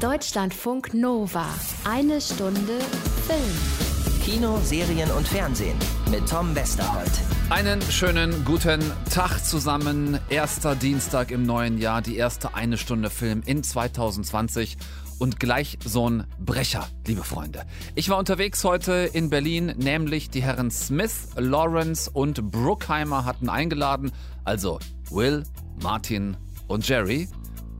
Deutschlandfunk Nova. Eine Stunde Film. Kino, Serien und Fernsehen mit Tom Westerholt. Einen schönen guten Tag zusammen. Erster Dienstag im neuen Jahr, die erste eine Stunde Film in 2020 und gleich so ein Brecher, liebe Freunde. Ich war unterwegs heute in Berlin, nämlich die Herren Smith, Lawrence und Bruckheimer hatten eingeladen, also Will, Martin und Jerry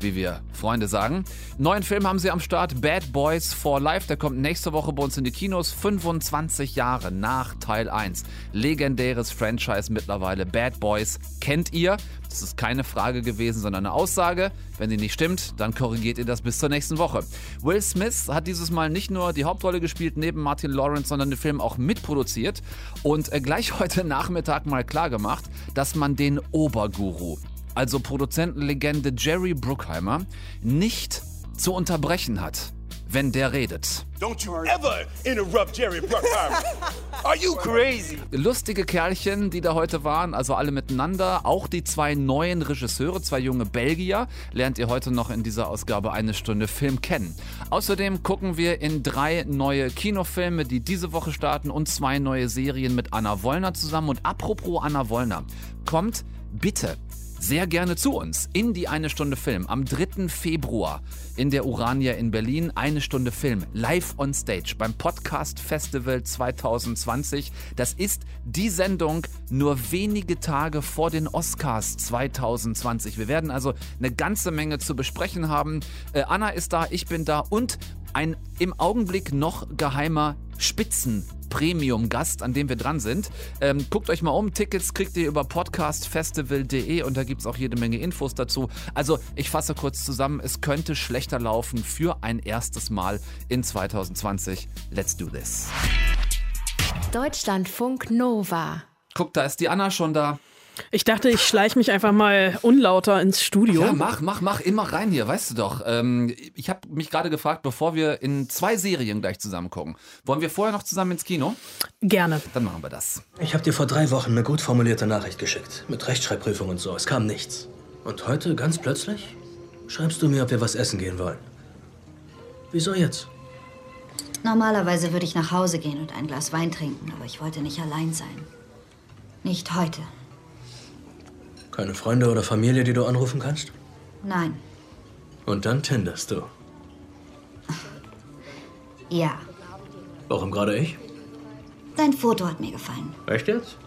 wie wir Freunde sagen. Neuen Film haben sie am Start, Bad Boys for Life. Der kommt nächste Woche bei uns in die Kinos. 25 Jahre nach Teil 1. Legendäres Franchise mittlerweile. Bad Boys kennt ihr. Das ist keine Frage gewesen, sondern eine Aussage. Wenn die nicht stimmt, dann korrigiert ihr das bis zur nächsten Woche. Will Smith hat dieses Mal nicht nur die Hauptrolle gespielt neben Martin Lawrence, sondern den Film auch mitproduziert und äh, gleich heute Nachmittag mal klargemacht, dass man den Oberguru also Produzentenlegende Jerry Bruckheimer, nicht zu unterbrechen hat, wenn der redet. Don't you ever interrupt Jerry Bruckheimer. Are you crazy? Lustige Kerlchen, die da heute waren, also alle miteinander. Auch die zwei neuen Regisseure, zwei junge Belgier, lernt ihr heute noch in dieser Ausgabe eine Stunde Film kennen. Außerdem gucken wir in drei neue Kinofilme, die diese Woche starten und zwei neue Serien mit Anna Wollner zusammen. Und apropos Anna Wollner, kommt bitte sehr gerne zu uns in die Eine Stunde Film am 3. Februar in der Urania in Berlin. Eine Stunde Film live on stage beim Podcast Festival 2020. Das ist die Sendung nur wenige Tage vor den Oscars 2020. Wir werden also eine ganze Menge zu besprechen haben. Äh, Anna ist da, ich bin da und ein im Augenblick noch geheimer Spitzen Premium-Gast, an dem wir dran sind. Ähm, guckt euch mal um. Tickets kriegt ihr über podcastfestival.de und da gibt es auch jede Menge Infos dazu. Also, ich fasse kurz zusammen. Es könnte schlechter laufen für ein erstes Mal in 2020. Let's do this. Deutschlandfunk Nova. Guck, da ist die Anna schon da. Ich dachte, ich schleiche mich einfach mal unlauter ins Studio. Ja, mach, mach, mach immer rein hier, weißt du doch. Ähm, ich habe mich gerade gefragt, bevor wir in zwei Serien gleich zusammen gucken, wollen wir vorher noch zusammen ins Kino? Gerne. Dann machen wir das. Ich habe dir vor drei Wochen eine gut formulierte Nachricht geschickt. Mit Rechtschreibprüfung und so. Es kam nichts. Und heute, ganz plötzlich, schreibst du mir, ob wir was essen gehen wollen. Wieso jetzt? Normalerweise würde ich nach Hause gehen und ein Glas Wein trinken, aber ich wollte nicht allein sein. Nicht heute. Keine Freunde oder Familie, die du anrufen kannst? Nein. Und dann tinderst du. Ja. Warum gerade ich? Dein Foto hat mir gefallen. Echt jetzt?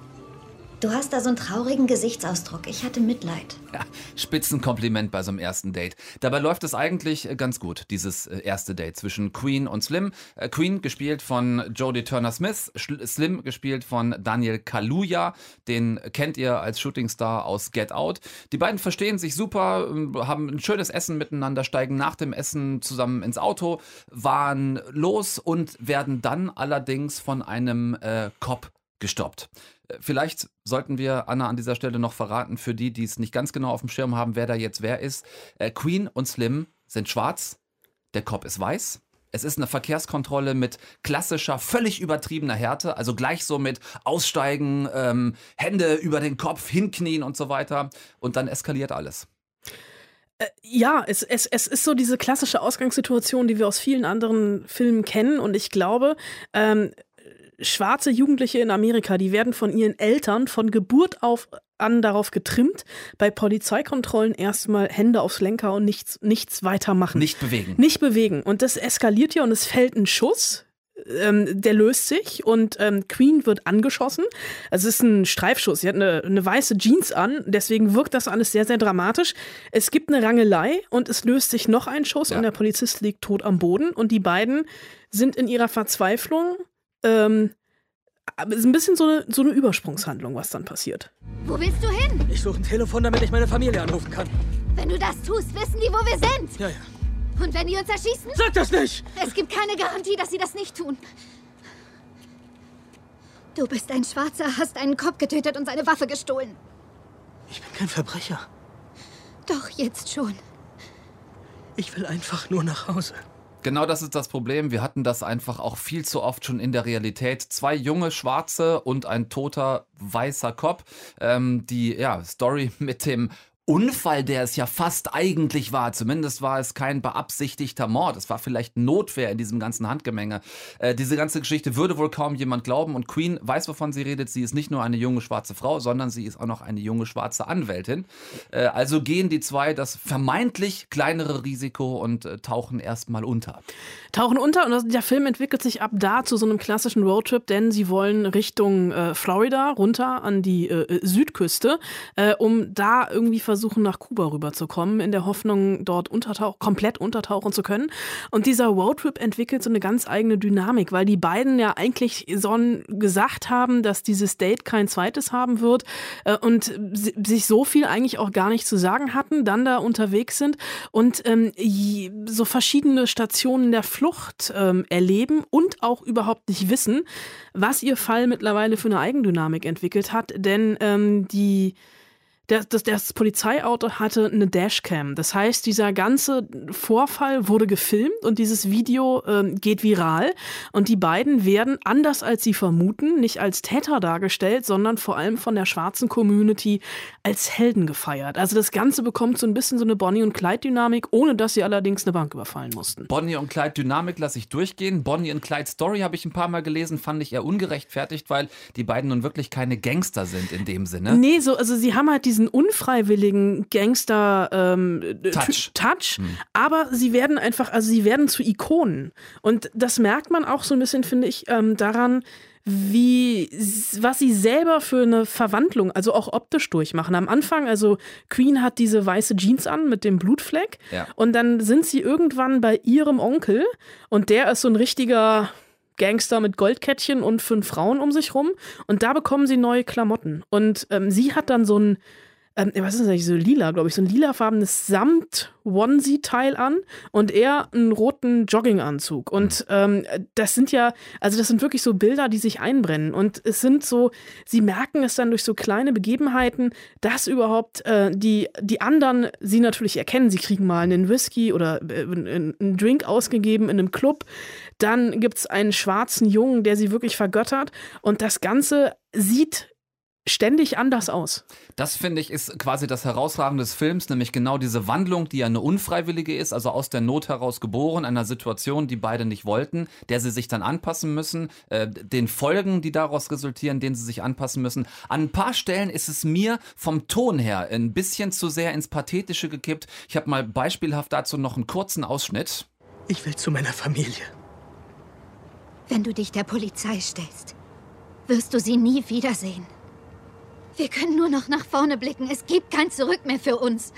Du hast da so einen traurigen Gesichtsausdruck. Ich hatte Mitleid. Ja, Spitzenkompliment bei so einem ersten Date. Dabei läuft es eigentlich äh, ganz gut, dieses äh, erste Date zwischen Queen und Slim. Äh, Queen gespielt von Jodie Turner-Smith, Slim gespielt von Daniel Kaluuya. Den kennt ihr als Shootingstar aus Get Out. Die beiden verstehen sich super, ähm, haben ein schönes Essen miteinander, steigen nach dem Essen zusammen ins Auto, waren los und werden dann allerdings von einem äh, Cop gestoppt. Vielleicht sollten wir Anna an dieser Stelle noch verraten, für die, die es nicht ganz genau auf dem Schirm haben, wer da jetzt wer ist. Äh, Queen und Slim sind schwarz, der Cop ist weiß. Es ist eine Verkehrskontrolle mit klassischer, völlig übertriebener Härte, also gleich so mit Aussteigen, ähm, Hände über den Kopf, hinknien und so weiter. Und dann eskaliert alles. Äh, ja, es, es, es ist so diese klassische Ausgangssituation, die wir aus vielen anderen Filmen kennen. Und ich glaube, ähm, schwarze Jugendliche in Amerika, die werden von ihren Eltern von Geburt auf an darauf getrimmt, bei Polizeikontrollen erstmal Hände aufs Lenker und nichts, nichts weitermachen. Nicht bewegen. Nicht bewegen. Und das eskaliert ja und es fällt ein Schuss. Ähm, der löst sich und ähm, Queen wird angeschossen. Also es ist ein Streifschuss. Sie hat eine, eine weiße Jeans an, deswegen wirkt das alles sehr, sehr dramatisch. Es gibt eine Rangelei und es löst sich noch ein Schuss ja. und der Polizist liegt tot am Boden und die beiden sind in ihrer Verzweiflung ähm, aber es ist ein bisschen so eine, so eine Übersprungshandlung, was dann passiert. Wo willst du hin? Ich suche ein Telefon, damit ich meine Familie anrufen kann. Wenn du das tust, wissen die, wo wir sind. Ja, ja. Und wenn die uns erschießen? Sag das nicht! Es gibt keine Garantie, dass sie das nicht tun. Du bist ein Schwarzer, hast einen Kopf getötet und seine Waffe gestohlen. Ich bin kein Verbrecher. Doch, jetzt schon. Ich will einfach nur nach Hause. Genau das ist das Problem. Wir hatten das einfach auch viel zu oft schon in der Realität. Zwei junge Schwarze und ein toter weißer Cop. Ähm, die ja, Story mit dem Unfall, der es ja fast eigentlich war. Zumindest war es kein beabsichtigter Mord. Es war vielleicht Notwehr in diesem ganzen Handgemenge. Äh, diese ganze Geschichte würde wohl kaum jemand glauben. Und Queen weiß, wovon sie redet. Sie ist nicht nur eine junge schwarze Frau, sondern sie ist auch noch eine junge schwarze Anwältin. Äh, also gehen die zwei das vermeintlich kleinere Risiko und äh, tauchen erstmal unter. Tauchen unter und der Film entwickelt sich ab da zu so einem klassischen Roadtrip, denn sie wollen Richtung äh, Florida runter an die äh, Südküste, äh, um da irgendwie nach Kuba rüberzukommen, in der Hoffnung, dort untertauch komplett untertauchen zu können. Und dieser Roadtrip entwickelt so eine ganz eigene Dynamik, weil die beiden ja eigentlich so gesagt haben, dass dieses Date kein zweites haben wird äh, und sich so viel eigentlich auch gar nicht zu sagen hatten, dann da unterwegs sind und ähm, so verschiedene Stationen der Flucht ähm, erleben und auch überhaupt nicht wissen, was ihr Fall mittlerweile für eine Eigendynamik entwickelt hat. Denn ähm, die das, das, das Polizeiauto hatte eine Dashcam. Das heißt, dieser ganze Vorfall wurde gefilmt und dieses Video äh, geht viral. Und die beiden werden, anders als sie vermuten, nicht als Täter dargestellt, sondern vor allem von der schwarzen Community als Helden gefeiert. Also das Ganze bekommt so ein bisschen so eine Bonnie- und Clyde-Dynamik, ohne dass sie allerdings eine Bank überfallen mussten. Bonnie und Clyde-Dynamik lasse ich durchgehen. Bonnie und Clyde-Story habe ich ein paar Mal gelesen, fand ich eher ungerechtfertigt, weil die beiden nun wirklich keine Gangster sind in dem Sinne. Nee, so, also sie haben halt diesen unfreiwilligen Gangster ähm, Touch, Touch hm. aber sie werden einfach, also sie werden zu Ikonen. Und das merkt man auch so ein bisschen, finde ich, ähm, daran, wie, was sie selber für eine Verwandlung, also auch optisch durchmachen. Am Anfang, also Queen hat diese weiße Jeans an mit dem Blutfleck ja. und dann sind sie irgendwann bei ihrem Onkel und der ist so ein richtiger, Gangster mit Goldkettchen und fünf Frauen um sich rum. Und da bekommen sie neue Klamotten. Und ähm, sie hat dann so ein ähm, was ist das eigentlich, so lila, glaube ich, so ein lilafarbenes Samt-Onesie-Teil an und er einen roten Jogginganzug. Und ähm, das sind ja, also das sind wirklich so Bilder, die sich einbrennen. Und es sind so, sie merken es dann durch so kleine Begebenheiten, dass überhaupt äh, die, die anderen sie natürlich erkennen. Sie kriegen mal einen Whisky oder äh, einen Drink ausgegeben in einem Club. Dann gibt es einen schwarzen Jungen, der sie wirklich vergöttert. Und das Ganze sieht ständig anders aus. Das finde ich ist quasi das Herausragende des Films, nämlich genau diese Wandlung, die ja eine unfreiwillige ist, also aus der Not heraus geboren, einer Situation, die beide nicht wollten, der sie sich dann anpassen müssen, äh, den Folgen, die daraus resultieren, denen sie sich anpassen müssen. An ein paar Stellen ist es mir vom Ton her ein bisschen zu sehr ins Pathetische gekippt. Ich habe mal beispielhaft dazu noch einen kurzen Ausschnitt. Ich will zu meiner Familie. Wenn du dich der Polizei stellst, wirst du sie nie wiedersehen. Wir können nur noch nach vorne blicken. Es gibt kein Zurück mehr für uns.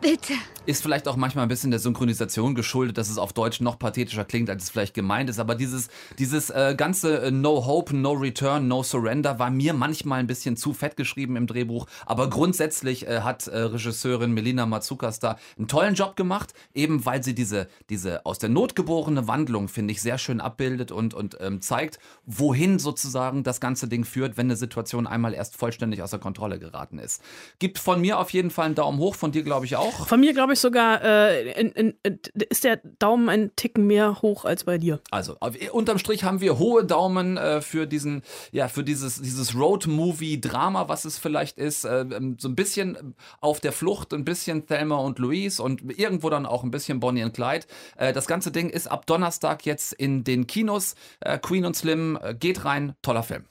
Bitte. Ist vielleicht auch manchmal ein bisschen der Synchronisation geschuldet, dass es auf Deutsch noch pathetischer klingt, als es vielleicht gemeint ist. Aber dieses, dieses äh, ganze äh, No Hope, No Return, No Surrender war mir manchmal ein bisschen zu fett geschrieben im Drehbuch. Aber grundsätzlich äh, hat äh, Regisseurin Melina Matsukas da einen tollen Job gemacht, eben weil sie diese, diese aus der Not geborene Wandlung, finde ich, sehr schön abbildet und, und ähm, zeigt, wohin sozusagen das ganze Ding führt, wenn eine Situation einmal erst vollständig außer Kontrolle geraten ist. Gibt von mir auf jeden Fall einen Daumen hoch, von dir glaube ich auch. Von mir glaube ich sogar, äh, in, in, in, ist der Daumen ein Ticken mehr hoch als bei dir. Also, unterm Strich haben wir hohe Daumen äh, für diesen, ja, für dieses, dieses Road-Movie-Drama, was es vielleicht ist. Äh, ähm, so ein bisschen auf der Flucht, ein bisschen Thelma und Louise und irgendwo dann auch ein bisschen Bonnie und Clyde. Äh, das ganze Ding ist ab Donnerstag jetzt in den Kinos. Äh, Queen und Slim, äh, geht rein, toller Film.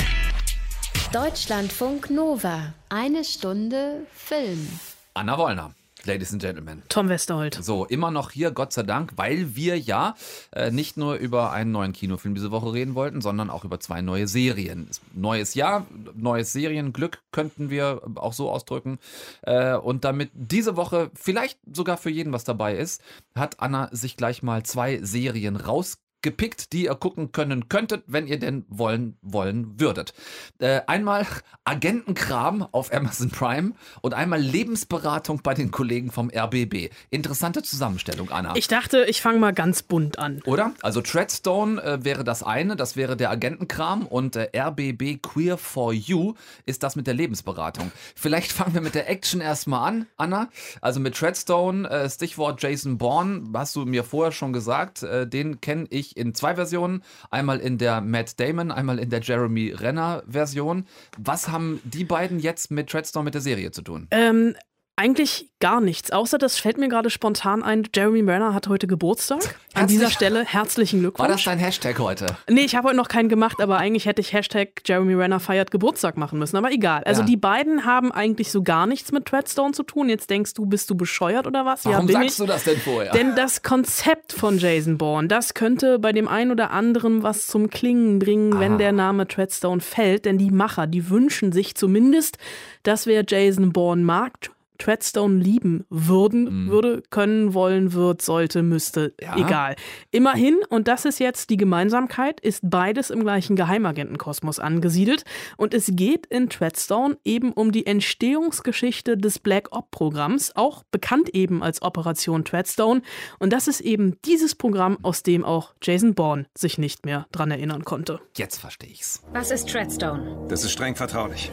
Deutschlandfunk Nova. Eine Stunde Film. Anna Wollner. Ladies and Gentlemen. Tom Westerholt. So, immer noch hier, Gott sei Dank, weil wir ja äh, nicht nur über einen neuen Kinofilm diese Woche reden wollten, sondern auch über zwei neue Serien. Neues Jahr, neues Serienglück könnten wir auch so ausdrücken. Äh, und damit diese Woche vielleicht sogar für jeden was dabei ist, hat Anna sich gleich mal zwei Serien rausgebracht gepickt, die ihr gucken können könntet, wenn ihr denn wollen wollen würdet. Äh, einmal Agentenkram auf Amazon Prime und einmal Lebensberatung bei den Kollegen vom RBB. Interessante Zusammenstellung, Anna. Ich dachte, ich fange mal ganz bunt an. Oder? Also Treadstone äh, wäre das eine, das wäre der Agentenkram und äh, RBB Queer for You ist das mit der Lebensberatung. Vielleicht fangen wir mit der Action erstmal an, Anna. Also mit Treadstone, äh, Stichwort Jason Bourne, hast du mir vorher schon gesagt, äh, den kenne ich ich in zwei Versionen. Einmal in der Matt Damon, einmal in der Jeremy Renner Version. Was haben die beiden jetzt mit Treadstone mit der Serie zu tun? Ähm, Eigentlich gar nichts, außer das fällt mir gerade spontan ein. Jeremy Renner hat heute Geburtstag. An Herzlich- dieser Stelle herzlichen Glückwunsch. War das dein Hashtag heute? Nee, ich habe heute noch keinen gemacht, aber eigentlich hätte ich Hashtag Jeremy Renner feiert Geburtstag machen müssen. Aber egal. Also Ja. die beiden haben eigentlich so gar nichts mit Treadstone zu tun. Jetzt denkst du, bist du bescheuert oder was? ja, Warum bin sagst ich. du das denn vorher? Denn das Konzept von Jason Bourne, das könnte bei dem einen oder anderen was zum Klingen bringen, wenn der Name Treadstone fällt. Denn die Macher, die wünschen sich zumindest, dass wer Jason Bourne mag, Treadstone lieben würden, würde, können, wollen, wird, sollte, müsste, Ja. egal. Immerhin, und das ist jetzt die Gemeinsamkeit, ist beides im gleichen Geheimagentenkosmos angesiedelt. Und es geht in Treadstone eben um die Entstehungsgeschichte des Black Op-Programms, auch bekannt eben als Operation Treadstone. Und das ist eben dieses Programm, aus dem auch Jason Bourne sich nicht mehr dran erinnern konnte. Jetzt verstehe ich's. Was ist Treadstone? Das ist streng vertraulich.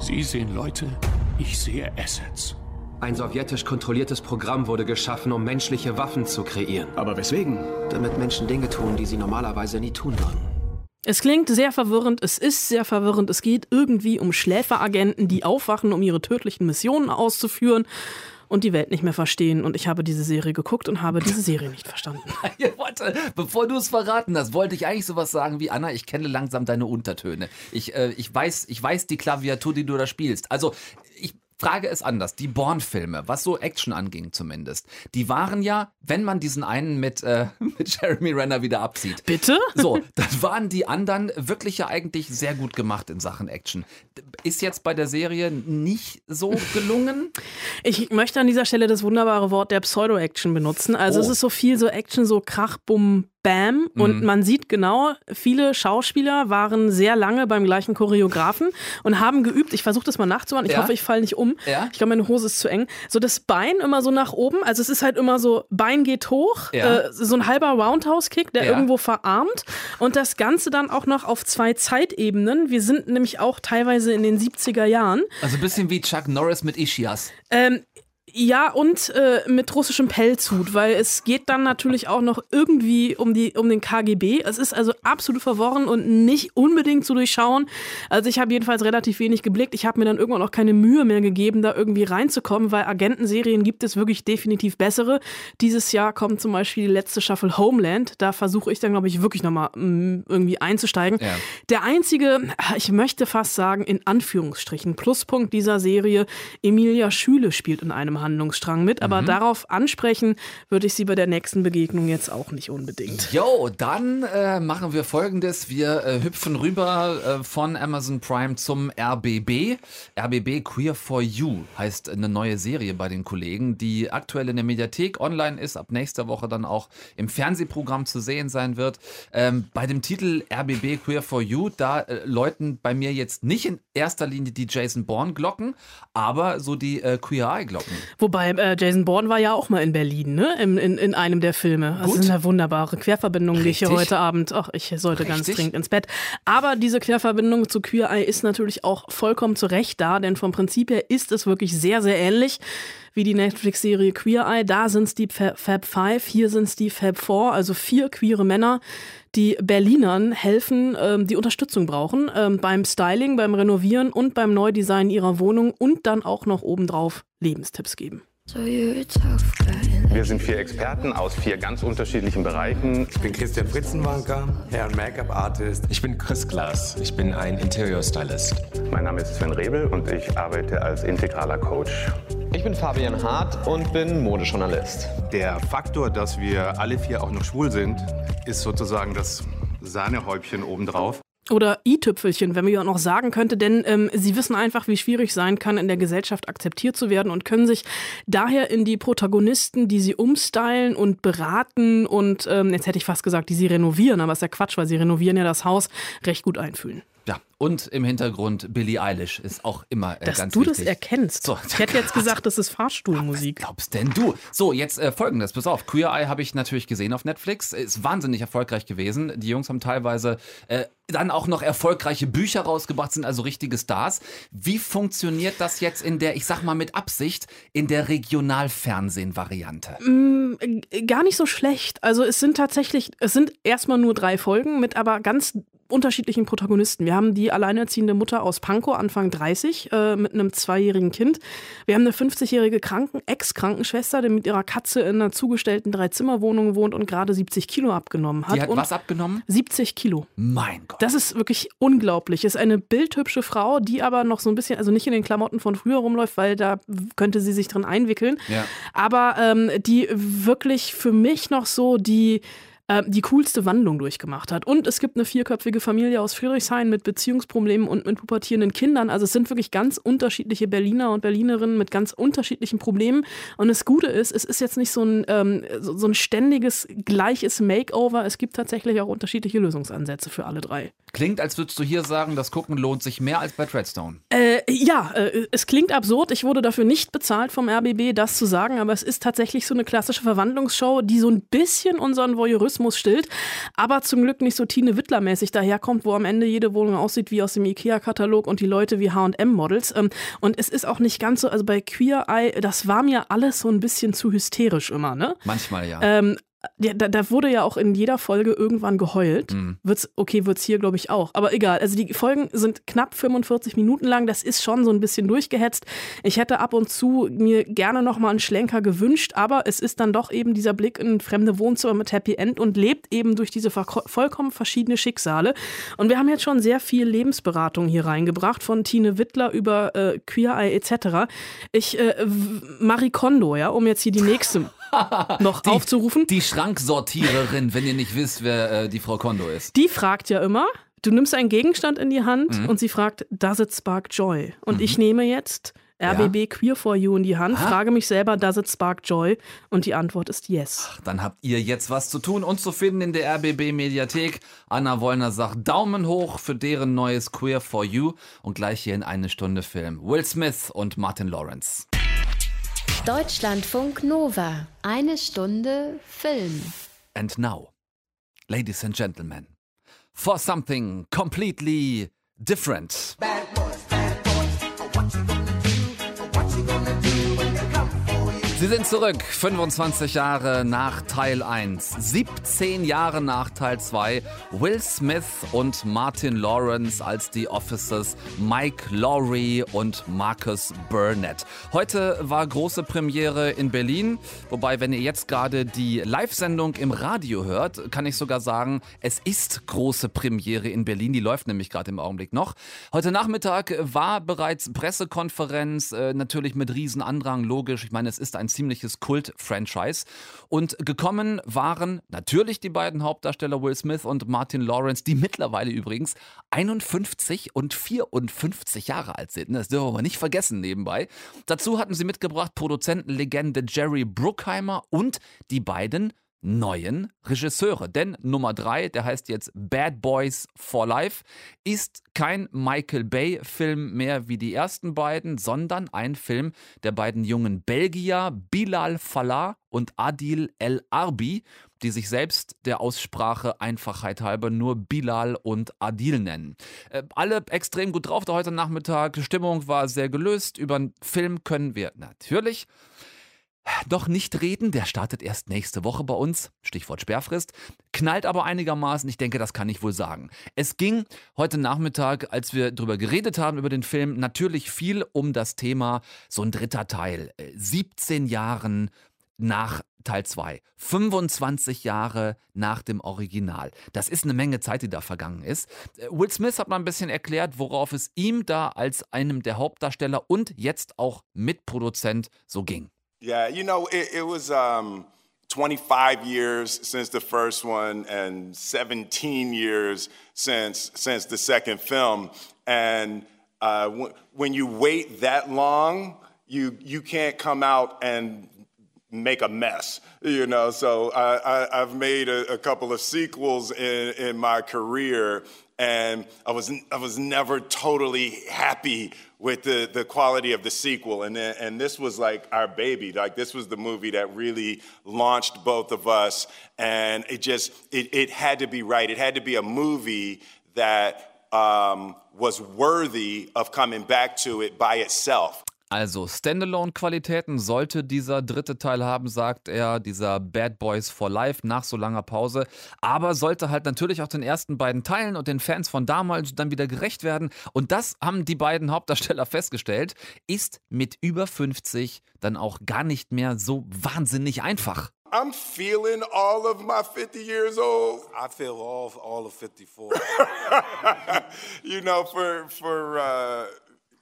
Sie sehen Leute, ich sehe Assets. Ein sowjetisch kontrolliertes Programm wurde geschaffen, um menschliche Waffen zu kreieren. Aber weswegen? Damit Menschen Dinge tun, die sie normalerweise nie tun würden. Es klingt sehr verwirrend, es ist sehr verwirrend. Es geht irgendwie um Schläferagenten, die aufwachen, um ihre tödlichen Missionen auszuführen und die Welt nicht mehr verstehen. Und ich habe diese Serie geguckt und habe diese Serie nicht verstanden. Ja, warte, bevor du es verraten hast, wollte ich eigentlich sowas sagen wie Anna, ich kenne langsam deine Untertöne. Ich, äh, ich, weiß, ich weiß die Klaviatur, die du da spielst. Also, ich frage es anders. Die Bourne-Filme, was so Action anging zumindest, die waren ja, wenn man diesen einen mit, äh, mit Jeremy Renner wieder abzieht. Bitte? So, dann waren die anderen wirklich ja eigentlich sehr gut gemacht in Sachen Action. Ist jetzt bei der Serie nicht so gelungen? Ich möchte an dieser Stelle das wunderbare Wort der Pseudo-Action benutzen. Also Oh. es ist so viel so Action, so Krach, Bumm, Bam. Und Mhm. man sieht genau, viele Schauspieler waren sehr lange beim gleichen Choreografen und haben geübt. Ich versuche das mal nachzumachen. Ich Ja? hoffe, ich falle nicht um. Ja? Ich glaube, meine Hose ist zu eng. So das Bein immer so nach oben. Also es ist halt immer so, Bein geht hoch. Ja. Äh, so ein halber Roundhouse-Kick, der irgendwo verarmt. Und das Ganze dann auch noch auf zwei Zeitebenen. Wir sind nämlich auch teilweise in den 70er Jahren. Also ein bisschen wie Chuck Norris mit Ischias. Ähm, ja, und äh, mit russischem Pelzhut, weil es geht dann natürlich auch noch irgendwie um, die, um den KGB. Es ist also absolut verworren und nicht unbedingt zu durchschauen. Also ich habe jedenfalls relativ wenig geblickt. Ich habe mir dann irgendwann auch keine Mühe mehr gegeben, da irgendwie reinzukommen, weil Agentenserien gibt es wirklich definitiv bessere. Dieses Jahr kommt zum Beispiel die letzte Staffel Homeland. Da versuche ich dann, glaube ich, wirklich nochmal mm, irgendwie einzusteigen. Ja. Der einzige, ich möchte fast sagen, in Anführungsstrichen, Pluspunkt dieser Serie, Emilia Schüle spielt in einem Handlungsstrang mit, aber darauf ansprechen würde ich sie bei der nächsten Begegnung jetzt auch nicht unbedingt. Jo, dann äh, machen wir folgendes. Wir äh, hüpfen rüber äh, von Amazon Prime zum RBB. RBB Queer for You heißt eine neue Serie bei den Kollegen, die aktuell in der Mediathek online ist, ab nächster Woche dann auch im Fernsehprogramm zu sehen sein wird. Ähm, bei dem Titel RBB Queer for You, da äh, läuten bei mir jetzt nicht in erster Linie die Jason Bourne Glocken, aber so die äh, Queer Eye Glocken. Wobei äh, Jason Bourne war ja auch mal in Berlin, ne? In, in, in einem der Filme. Das Gut. ist eine wunderbare Querverbindung, die ich hier Richtig. heute Abend. Ach, ich sollte ganz Richtig. dringend ins Bett. Aber diese Querverbindung zu Queer Eye ist natürlich auch vollkommen zu Recht da, denn vom Prinzip her ist es wirklich sehr, sehr ähnlich wie die Netflix-Serie Queer Eye. Da sind es die Fa- Fab Five, hier sind es die Fab Four, also vier queere Männer, die Berlinern helfen, ähm, die Unterstützung brauchen ähm, beim Styling, beim Renovieren und beim Neudesign ihrer Wohnung und dann auch noch obendrauf Lebenstipps geben. Wir sind vier Experten aus vier ganz unterschiedlichen Bereichen. Ich bin Christian Fritzenwanker, Hair- und Make-up-Artist. Ich bin Chris Glass. Ich bin ein Interior Stylist. Mein Name ist Sven Rebel und ich arbeite als integraler Coach. Ich bin Fabian Hart und bin Modejournalist. Der Faktor, dass wir alle vier auch noch schwul sind, ist sozusagen das Sahnehäubchen obendrauf. Oder i-Tüpfelchen, wenn man ja auch noch sagen könnte, denn ähm, sie wissen einfach, wie schwierig sein kann, in der Gesellschaft akzeptiert zu werden und können sich daher in die Protagonisten, die sie umstylen und beraten und, ähm, jetzt hätte ich fast gesagt, die sie renovieren, aber ist ja Quatsch, weil sie renovieren ja das Haus, recht gut einfühlen. Ja, und im Hintergrund Billie Eilish ist auch immer äh, Dass ganz du wichtig. das erkennst. So, ich hätte jetzt gesagt, das ist Fahrstuhlmusik. glaubst denn du? So, jetzt äh, folgendes, pass auf. Queer Eye habe ich natürlich gesehen auf Netflix. Ist wahnsinnig erfolgreich gewesen. Die Jungs haben teilweise äh, dann auch noch erfolgreiche Bücher rausgebracht, sind also richtige Stars. Wie funktioniert das jetzt in der, ich sag mal mit Absicht, in der Regionalfernsehen-Variante? Mm, gar nicht so schlecht. Also es sind tatsächlich, es sind erstmal nur drei Folgen mit aber ganz unterschiedlichen Protagonisten. Wir haben die alleinerziehende Mutter aus Pankow, Anfang 30, äh, mit einem zweijährigen Kind. Wir haben eine 50-jährige Kranken Ex-Krankenschwester, die mit ihrer Katze in einer zugestellten Dreizimmerwohnung wohnt und gerade 70 Kilo abgenommen hat. Die hat und was abgenommen? 70 Kilo. Mein Gott. Das ist wirklich unglaublich. Ist eine bildhübsche Frau, die aber noch so ein bisschen, also nicht in den Klamotten von früher rumläuft, weil da könnte sie sich drin einwickeln. Ja. Aber ähm, die wirklich für mich noch so die äh, die coolste Wandlung durchgemacht hat. Und es gibt eine vierköpfige Familie aus Friedrichshain mit Beziehungsproblemen und mit pubertierenden Kindern. Also es sind wirklich ganz unterschiedliche Berliner und Berlinerinnen mit ganz unterschiedlichen Problemen. Und das Gute ist, es ist jetzt nicht so ein, ähm, so, so ein ständiges, gleiches Makeover. Es gibt tatsächlich auch unterschiedliche Lösungsansätze für alle drei. Klingt, als würdest du hier sagen, das Gucken lohnt sich mehr als bei Treadstone. Äh, ja, äh, es klingt absurd. Ich wurde dafür nicht bezahlt vom RBB, das zu sagen, aber es ist tatsächlich so eine klassische Verwandlungsshow, die so ein bisschen unseren Voyeurismus stillt, aber zum Glück nicht so Tine Wittler-mäßig daherkommt, wo am Ende jede Wohnung aussieht wie aus dem IKEA-Katalog und die Leute wie H&M-Models. Ähm, und es ist auch nicht ganz so, also bei Queer Eye, das war mir alles so ein bisschen zu hysterisch immer, ne? Manchmal ja. Ähm, ja, da, da wurde ja auch in jeder Folge irgendwann geheult. Mhm. Wird's, okay, wird's hier, glaube ich, auch. Aber egal. Also die Folgen sind knapp 45 Minuten lang. Das ist schon so ein bisschen durchgehetzt. Ich hätte ab und zu mir gerne nochmal einen Schlenker gewünscht, aber es ist dann doch eben dieser Blick in fremde Wohnzimmer mit Happy End und lebt eben durch diese vollkommen verschiedene Schicksale. Und wir haben jetzt schon sehr viel Lebensberatung hier reingebracht, von Tine Wittler über äh, Queer Eye etc. Ich, äh, Marie Kondo, ja, um jetzt hier die nächste noch die, aufzurufen. Die Schranksortiererin, wenn ihr nicht wisst, wer äh, die Frau Kondo ist. Die fragt ja immer, du nimmst einen Gegenstand in die Hand Mhm. und sie fragt, does it spark joy? Und ich nehme jetzt RBB Queer for You in die Hand, Aha. frage mich selber, does it spark joy? Und die Antwort ist yes. Dann habt ihr jetzt was zu tun und zu finden in der RBB Mediathek. Anna Wollner sagt Daumen hoch für deren neues Queer for You und gleich hier in eine Stunde Film. Will Smith und Martin Lawrence. Deutschlandfunk Nova. Eine Stunde Film. And now, ladies and gentlemen, for something completely different. Sie sind zurück, 25 Jahre nach Teil 1, 17 Jahre nach Teil 2. Will Smith und Martin Lawrence als die Officers Mike Lowry und Marcus Burnett. Heute war große Premiere in Berlin, wobei, wenn ihr jetzt gerade die Live-Sendung im Radio hört, kann ich sogar sagen, es ist große Premiere in Berlin. Die läuft nämlich gerade im Augenblick noch. Heute Nachmittag war bereits Pressekonferenz, äh, natürlich mit Riesenandrang, logisch. Ich meine, es ist ein ziemliches Kult-Franchise. Und gekommen waren natürlich die beiden Hauptdarsteller Will Smith und Martin Lawrence, die mittlerweile übrigens 51 und 54 Jahre alt sind. Das dürfen wir nicht vergessen nebenbei. Dazu hatten sie mitgebracht Produzentenlegende Jerry Bruckheimer und die beiden neuen Regisseure. Denn Nummer drei, der heißt jetzt Bad Boys for Life, ist kein Michael Bay-Film mehr wie die ersten beiden, sondern ein Film der beiden jungen Belgier Bilal Fallah und Adil El Arbi, die sich selbst der Aussprache Einfachheit halber nur Bilal und Adil nennen. Äh, alle extrem gut drauf da heute Nachmittag. Stimmung war sehr gelöst. Über den Film können wir natürlich doch nicht reden, der startet erst nächste Woche bei uns, Stichwort Sperrfrist, knallt aber einigermaßen, ich denke, das kann ich wohl sagen. Es ging heute Nachmittag, als wir darüber geredet haben, über den Film, natürlich viel um das Thema, so ein dritter Teil, äh, 17 Jahren nach Teil 2, 25 Jahre nach dem Original. Das ist eine Menge Zeit, die da vergangen ist. Äh, Will Smith hat mal ein bisschen erklärt, worauf es ihm da als einem der Hauptdarsteller und jetzt auch Mitproduzent so ging. Yeah, you know, it, it was um, 25 years since the first one and 17 years since since the second film. And uh, w- when you wait that long, you you can't come out and make a mess, you know. So I, I've made a, a couple of sequels in, in my career, and I was I was never totally happy with the, the quality of the sequel. And then, and this was like our baby. Like this was the movie that really launched both of us, and it just it, it had to be right. It had to be a movie that um, was worthy of coming back to it by itself. Also Standalone-Qualitäten sollte dieser dritte Teil haben, sagt er, dieser Bad Boys for Life nach so langer Pause. Aber sollte halt natürlich auch den ersten beiden Teilen und den Fans von damals dann wieder gerecht werden. Und das haben die beiden Hauptdarsteller festgestellt, ist mit über 50 dann auch gar nicht mehr so wahnsinnig einfach. I'm feeling all of my 50 years old. I feel all, all of 54. you know, for for uh,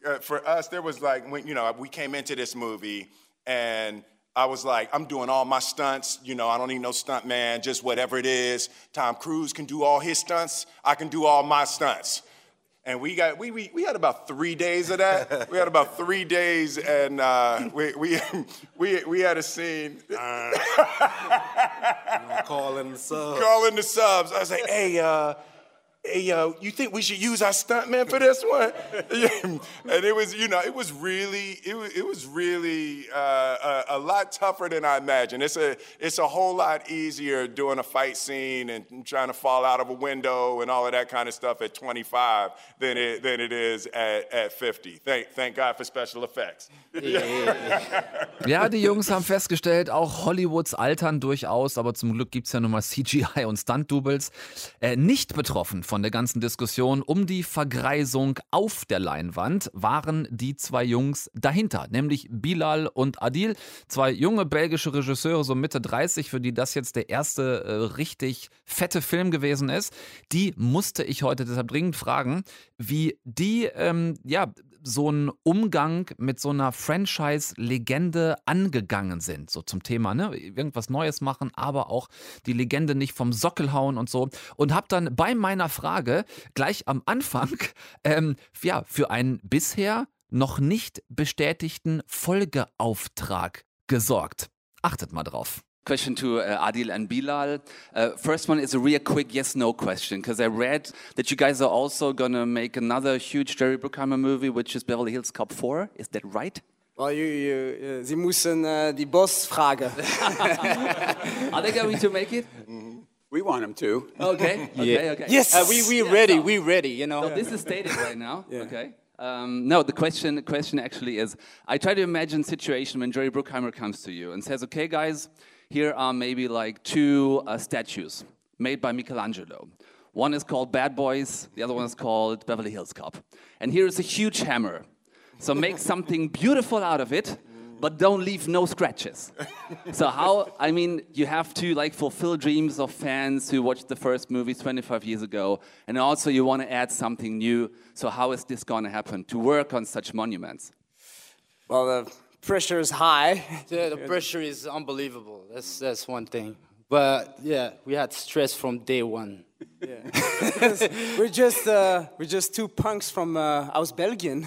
uh, for us, there was like when you know we came into this movie and. I was like, I'm doing all my stunts. You know, I don't need no stunt man, just whatever it is. Tom Cruise can do all his stunts. I can do all my stunts. And we got we, we, we had about three days of that. we had about three days, and uh, we, we we we had a scene. Uh, calling the subs. Calling the subs. I was like, hey, uh, hey, yo, you think we should use our stuntman for this one? and it was, you know, it was really, it was, it was really uh, a, a, lot tougher than I imagined. It's a, it's a whole lot easier doing a fight scene and trying to fall out of a window and all of that kind of stuff at 25 than it, than it is at, at 50. Thank, thank God for special effects. ja, die Jungs haben festgestellt, auch Hollywoods altern durchaus, aber zum Glück gibt es ja nun mal CGI und Stunt-Doubles. Äh, nicht betroffen von der ganzen Diskussion um die Vergreisung auf der Leinwand waren die zwei Jungs dahinter, nämlich Bilal und Adil, zwei junge belgische Regisseure, so Mitte 30, für die das jetzt der erste äh, richtig fette Film gewesen ist. Die musste ich heute deshalb dringend fragen, wie die ähm, ja so einen Umgang mit so einer Franchise-Legende angegangen sind. So zum Thema, ne? Irgendwas Neues machen, aber auch die Legende nicht vom Sockel hauen und so. Und habe dann bei meiner Frage gleich am Anfang ähm, ja, für einen bisher noch nicht bestätigten Folgeauftrag gesorgt. Achtet mal drauf. Question to uh, Adil and Bilal. Uh, first one is a real quick yes no question because I read that you guys are also going to make another huge Jerry Bruckheimer movie, which is Beverly Hills Cop 4. Is that right? Well, you, you, uh, Sie müssen uh, die Boss fragen. are they going to make it? Mm-hmm. We want them to. Okay. Okay. Yeah. Okay. Yes. Uh, we we ready. So, we ready. You know. So this is stated right now. yeah. Okay. Um, no, the question, the question actually is, I try to imagine a situation when Jerry Bruckheimer comes to you and says, "Okay, guys, here are maybe like two uh, statues made by Michelangelo. One is called Bad Boys, the other one is called Beverly Hills Cop. And here is a huge hammer. So make something beautiful out of it, but don't leave no scratches. so how, I mean, you have to like fulfill dreams of fans who watched the first movie 25 years ago, and also you want to add something new. So how is this going to happen to work on such monuments? Well, pressure is high. Yeah, the pressure is unbelievable. That's that's one thing. But yeah, we had stress from day one. Yeah. we're just uh, we're just two punks from uh, I was Belgian,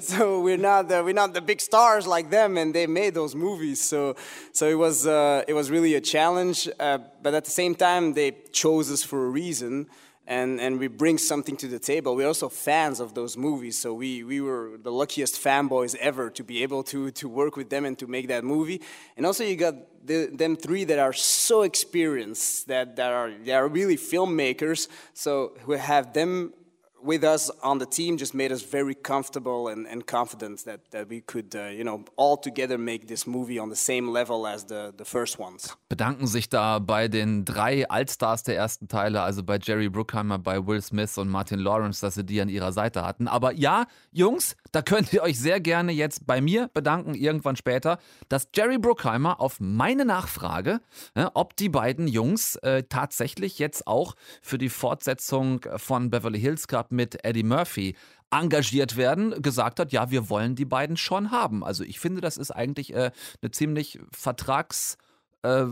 so we're not the, we're not the big stars like them, and they made those movies. So so it was uh, it was really a challenge, uh, but at the same time they chose us for a reason and, and we bring something to the table. We're also fans of those movies, so we, we were the luckiest fanboys ever to be able to, to work with them and to make that movie. And also, you got the, them three that are so experienced that, that are, they are really filmmakers, so we have them with us on the team just made us very comfortable and, and confident that, that we could, uh, you know, all together make this movie on the same level as the, the first ones. Bedanken sich da bei den drei Altstars der ersten Teile, also bei Jerry Bruckheimer, bei Will Smith und Martin Lawrence, dass sie die an ihrer Seite hatten. Aber ja, Jungs, da könnt ihr euch sehr gerne jetzt bei mir bedanken, irgendwann später, dass Jerry Bruckheimer auf meine Nachfrage, äh, ob die beiden Jungs äh, tatsächlich jetzt auch für die Fortsetzung von Beverly Hills Cup mit Eddie Murphy engagiert werden, gesagt hat, ja, wir wollen die beiden schon haben. Also ich finde, das ist eigentlich äh, eine ziemlich vertrags- äh,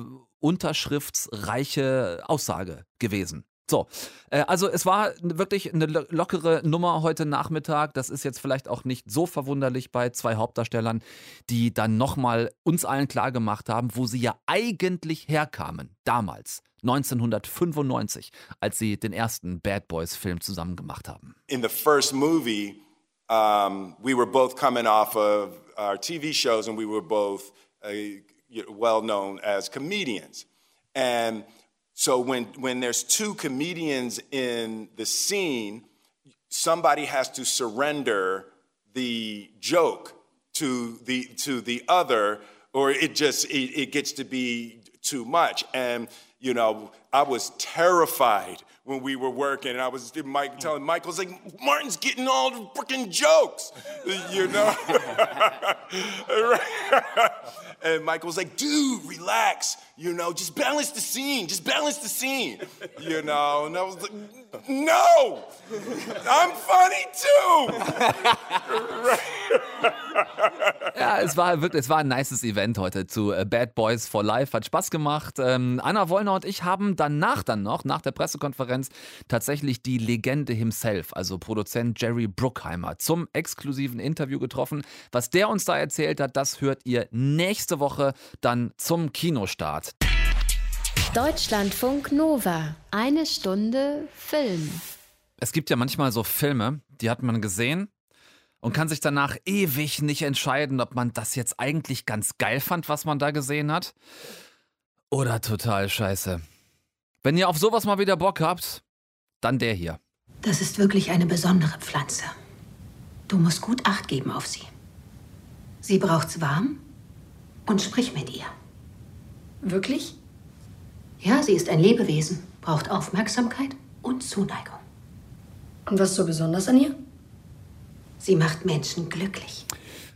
Aussage gewesen. So, äh, also es war wirklich eine lockere Nummer heute Nachmittag. Das ist jetzt vielleicht auch nicht so verwunderlich bei zwei Hauptdarstellern, die dann nochmal uns allen klargemacht haben, wo sie ja eigentlich herkamen, damals. 1995, als sie den ersten Bad Boys Film zusammen gemacht haben. In the first movie, um, we were both coming off of our TV shows and we were both uh, well known as comedians. And so when, when there's two comedians in the scene, somebody has to surrender the joke to the to the other, or it just it, it gets to be too much. And you know, I was terrified when we were working. And I was Mike telling Michael's like, Martin's getting all the freaking jokes, you know. and Michael was like, dude, relax, you know, just balance the scene, just balance the scene, you know. And I was like, no, I'm funny too. Ja, es war wirklich, es war ein nices Event heute zu äh, Bad Boys for Life. Hat Spaß gemacht. Ähm, Anna Wollner und ich haben danach dann noch, nach der Pressekonferenz, tatsächlich die Legende himself, also Produzent Jerry Bruckheimer, zum exklusiven Interview getroffen. Was der uns da erzählt hat, das hört ihr nächste Woche dann zum Kinostart. Deutschlandfunk Nova. Eine Stunde Film. Es gibt ja manchmal so Filme, die hat man gesehen und kann sich danach ewig nicht entscheiden, ob man das jetzt eigentlich ganz geil fand, was man da gesehen hat. Oder total scheiße. Wenn ihr auf sowas mal wieder Bock habt, dann der hier. Das ist wirklich eine besondere Pflanze. Du musst gut Acht geben auf sie. Sie braucht's warm und sprich mit ihr. Wirklich? Ja, sie ist ein Lebewesen, braucht Aufmerksamkeit und Zuneigung. Und was ist so besonders an ihr? Sie macht Menschen glücklich.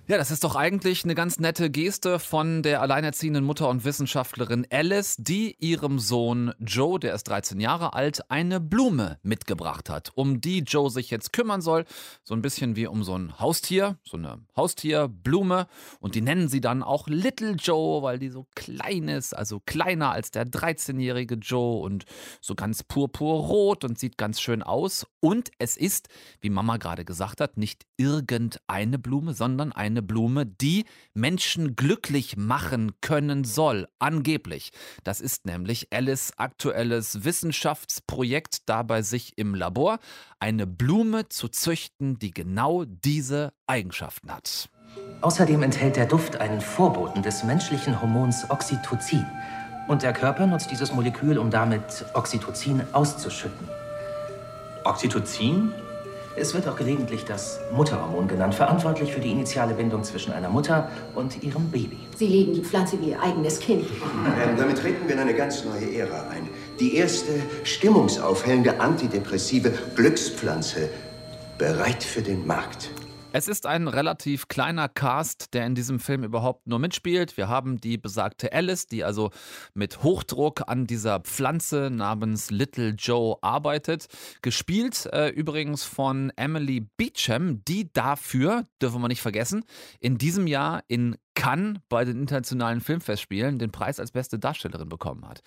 Ja, das ist doch eigentlich eine ganz nette Geste von der alleinerziehenden Mutter und Wissenschaftlerin Alice, die ihrem Sohn Joe, der ist 13 Jahre alt, eine Blume mitgebracht hat, um die Joe sich jetzt kümmern soll. So ein bisschen wie um so ein Haustier, so eine Haustierblume. Und die nennen sie dann auch Little Joe, weil die so klein ist, also kleiner als der 13-jährige Joe und so ganz purpurrot und sieht ganz schön aus. Und es ist, wie Mama gerade gesagt hat, nicht irgendeine Blume, sondern eine Blume, die Menschen glücklich machen können soll, angeblich. Das ist nämlich Alice aktuelles Wissenschaftsprojekt da bei sich im Labor, eine Blume zu züchten, die genau diese Eigenschaften hat. Außerdem enthält der Duft einen Vorboten des menschlichen Hormons Oxytocin. Und der Körper nutzt dieses Molekül, um damit Oxytocin auszuschütten. Oxytocin? Es wird auch gelegentlich das Mutterhormon genannt, verantwortlich für die initiale Bindung zwischen einer Mutter und ihrem Baby. Sie lieben die Pflanze wie ihr eigenes Kind. Ähm, damit treten wir in eine ganz neue Ära ein. Die erste stimmungsaufhellende antidepressive Glückspflanze bereit für den Markt. Es ist ein relativ kleiner Cast, der in diesem Film überhaupt nur mitspielt. Wir haben die besagte Alice, die also mit Hochdruck an dieser Pflanze namens Little Joe arbeitet. Gespielt äh, übrigens von Emily Beecham, die dafür, dürfen wir nicht vergessen, in diesem Jahr in Cannes bei den internationalen Filmfestspielen den Preis als beste Darstellerin bekommen hat.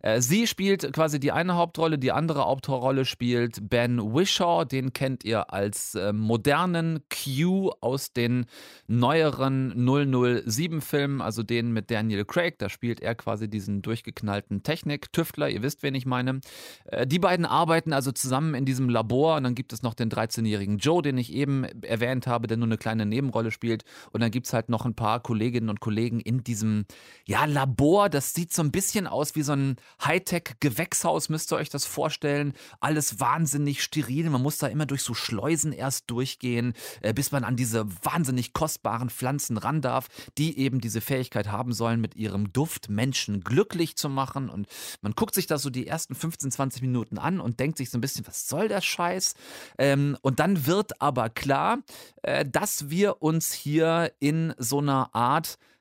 Äh, sie spielt quasi die eine Hauptrolle, die andere Hauptrolle spielt Ben Wishaw, den kennt ihr als äh, modernen Q aus den neueren 007-Filmen, also den mit Daniel Craig. Da spielt er quasi diesen durchgeknallten Technik-Tüftler, ihr wisst, wen ich meine. Äh, die beiden arbeiten also zusammen in diesem Labor und dann gibt es noch den 13-jährigen Joe, den ich eben erwähnt habe, der nur eine kleine Nebenrolle spielt. Und dann gibt es halt noch ein paar Kolleginnen und Kollegen in diesem ja, Labor. Das sieht so ein bisschen aus wie so ein Hightech-Gewächshaus, müsst ihr euch das vorstellen. Alles wahnsinnig steril. Man muss da immer durch so Schleusen erst durchgehen, äh, bis man an diese wahnsinnig kostbaren Pflanzen ran darf, die eben diese Fähigkeit haben sollen, mit ihrem Duft Menschen glücklich zu machen. Und man guckt sich da so die ersten 15, 20 Minuten an und denkt sich so ein bisschen, was soll der Scheiß? Ähm, und dann wird aber klar, äh, dass wir uns hier in so einer Art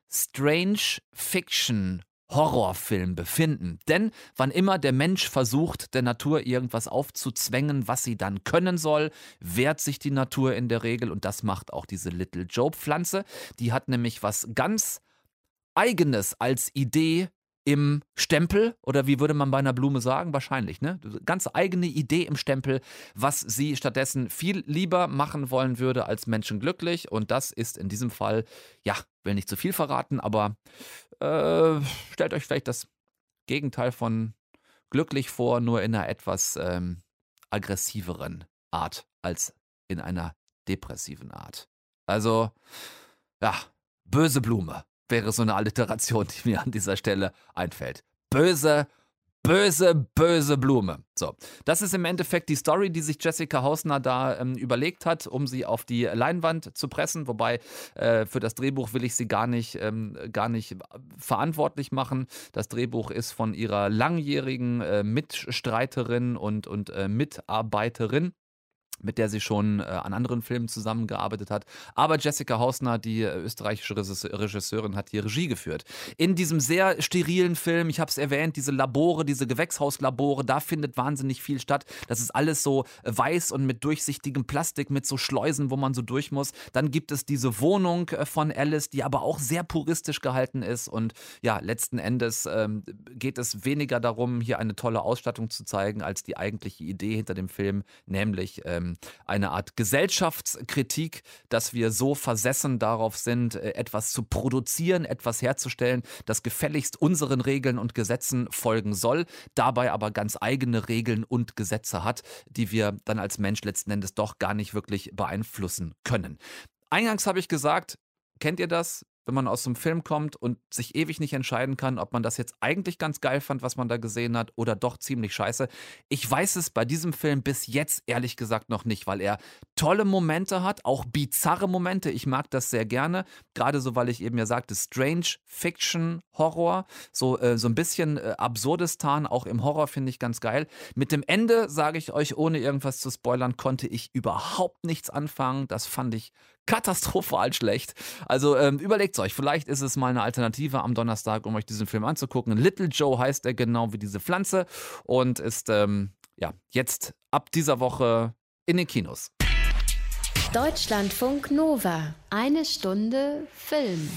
Strange Fiction Horrorfilm befinden. Denn wann immer der Mensch versucht, der Natur irgendwas aufzuzwängen, was sie dann können soll, wehrt sich die Natur in der Regel und das macht auch diese Little Joe Pflanze. Die hat nämlich was ganz eigenes als Idee im Stempel oder wie würde man bei einer Blume sagen? Wahrscheinlich, ne? Ganz eigene Idee im Stempel, was sie stattdessen viel lieber machen wollen würde als Menschen glücklich. Und das ist in diesem Fall, ja, will nicht zu viel verraten, aber äh, stellt euch vielleicht das Gegenteil von glücklich vor, nur in einer etwas ähm, aggressiveren Art als in einer depressiven Art. Also, ja, böse Blume wäre so eine Alliteration, die mir an dieser Stelle einfällt. Böse böse, böse Blume. So, das ist im Endeffekt die Story, die sich Jessica Hausner da ähm, überlegt hat, um sie auf die Leinwand zu pressen. Wobei äh, für das Drehbuch will ich sie gar nicht, ähm, gar nicht verantwortlich machen. Das Drehbuch ist von ihrer langjährigen äh, Mitstreiterin und, und äh, Mitarbeiterin mit der sie schon äh, an anderen Filmen zusammengearbeitet hat. Aber Jessica Hausner, die äh, österreichische Regisseurin, hat die Regie geführt. In diesem sehr sterilen Film, ich habe es erwähnt, diese Labore, diese Gewächshauslabore, da findet wahnsinnig viel statt. Das ist alles so äh, weiß und mit durchsichtigem Plastik, mit so Schleusen, wo man so durch muss. Dann gibt es diese Wohnung äh, von Alice, die aber auch sehr puristisch gehalten ist. Und ja, letzten Endes ähm, geht es weniger darum, hier eine tolle Ausstattung zu zeigen, als die eigentliche Idee hinter dem Film, nämlich ähm, eine Art Gesellschaftskritik, dass wir so versessen darauf sind, äh, etwas zu produzieren, etwas herzustellen, das gefälligst unseren Regeln und Gesetzen folgen soll, dabei aber ganz eigene Regeln und Gesetze hat, die wir dann als Mensch letzten Endes doch gar nicht wirklich beeinflussen können. Eingangs habe ich gesagt, kennt ihr das? Wenn man aus einem Film kommt und sich ewig nicht entscheiden kann, ob man das jetzt eigentlich ganz geil fand, was man da gesehen hat, oder doch ziemlich scheiße. Ich weiß es bei diesem Film bis jetzt ehrlich gesagt noch nicht, weil er tolle Momente hat, auch bizarre Momente. Ich mag das sehr gerne, gerade so, weil ich eben ja sagte, Strange Fiction Horror, so, äh, so ein bisschen äh, Absurdistan, auch im Horror finde ich ganz geil. Mit dem Ende, sage ich euch, ohne irgendwas zu spoilern, konnte ich überhaupt nichts anfangen. Das fand ich katastrophal schlecht. Also ähm, überlegt euch, vielleicht ist es mal eine Alternative am Donnerstag, um euch diesen Film anzugucken. Little Joe heißt er genau wie diese Pflanze und ist ähm, ja jetzt ab dieser Woche in den Kinos. Deutschlandfunk Nova. Eine Stunde Film.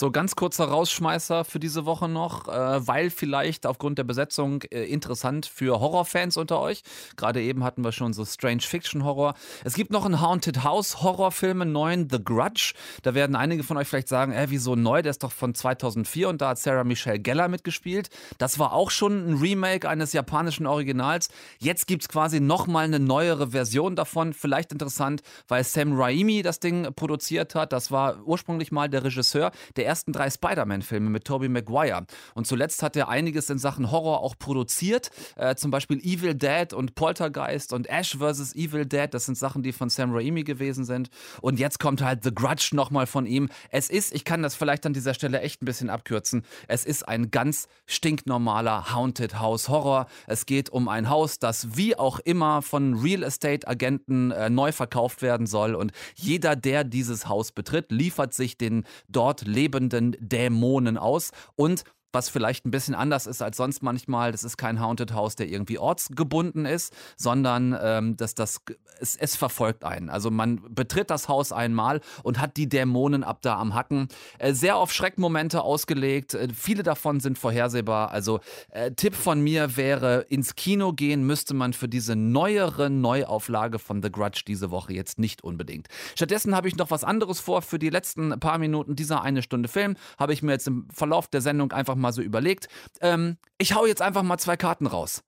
So, ganz kurzer Rausschmeißer für diese Woche noch, äh, weil vielleicht aufgrund der Besetzung äh, interessant für Horrorfans unter euch. Gerade eben hatten wir schon so Strange Fiction Horror. Es gibt noch einen Haunted House Horrorfilm, einen neuen, The Grudge. Da werden einige von euch vielleicht sagen, äh, wieso neu? Der ist doch von 2004 und da hat Sarah Michelle Geller mitgespielt. Das war auch schon ein Remake eines japanischen Originals. Jetzt gibt's quasi nochmal eine neuere Version davon. Vielleicht interessant, weil Sam Raimi das Ding produziert hat. Das war ursprünglich mal der Regisseur. Der ersten drei Spider-Man-Filme mit Tobey Maguire. Und zuletzt hat er einiges in Sachen Horror auch produziert. Äh, zum Beispiel Evil Dead und Poltergeist und Ash vs. Evil Dead. Das sind Sachen, die von Sam Raimi gewesen sind. Und jetzt kommt halt The Grudge nochmal von ihm. Es ist, ich kann das vielleicht an dieser Stelle echt ein bisschen abkürzen, es ist ein ganz stinknormaler Haunted House Horror. Es geht um ein Haus, das wie auch immer von Real Estate Agenten äh, neu verkauft werden soll. Und jeder, der dieses Haus betritt, liefert sich den dort lebenden lebenden Dämonen aus. Und was vielleicht ein bisschen anders ist als sonst manchmal. Das ist kein Haunted House, der irgendwie ortsgebunden ist, sondern ähm, dass das es, es verfolgt einen. Also man betritt das Haus einmal und hat die Dämonen ab da am Hacken. Äh, sehr auf Schreckmomente ausgelegt. Äh, viele davon sind vorhersehbar. Also äh, Tipp von mir wäre, ins Kino gehen müsste man für diese neuere Neuauflage von The Grudge diese Woche jetzt nicht unbedingt. Stattdessen habe ich noch was anderes vor. Für die letzten paar Minuten dieser eine Stunde Film habe ich mir jetzt im Verlauf der Sendung einfach mal so überlegt. Ähm, ich hau jetzt einfach mal zwei Karten raus.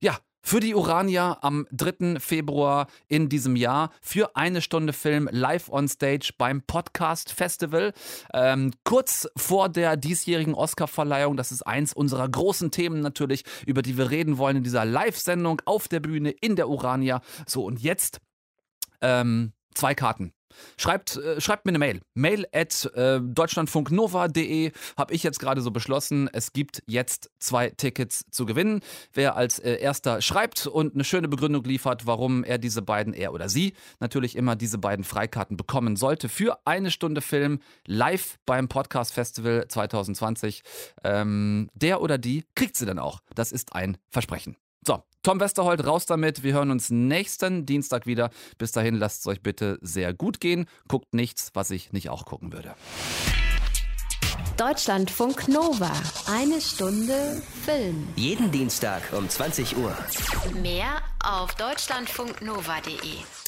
Ja, für die Urania am 3. Februar in diesem Jahr für eine Stunde Film live on stage beim Podcast Festival. Ähm, kurz vor der diesjährigen Oscarverleihung. Das ist eins unserer großen Themen natürlich, über die wir reden wollen in dieser Live-Sendung auf der Bühne in der Urania. So, und jetzt ähm, zwei Karten. Schreibt, äh, schreibt mir eine Mail. Mail at äh, deutschlandfunknova.de habe ich jetzt gerade so beschlossen. Es gibt jetzt zwei Tickets zu gewinnen. Wer als äh, erster schreibt und eine schöne Begründung liefert, warum er diese beiden, er oder sie, natürlich immer diese beiden Freikarten bekommen sollte für eine Stunde Film live beim Podcast Festival 2020. Ähm, der oder die kriegt sie dann auch. Das ist ein Versprechen. Tom Westerholt, raus damit. Wir hören uns nächsten Dienstag wieder. Bis dahin lasst es euch bitte sehr gut gehen. Guckt nichts, was ich nicht auch gucken würde. Deutschlandfunk Nova. Eine Stunde Film. Jeden Dienstag um 20 Uhr. Mehr auf deutschlandfunknova.de.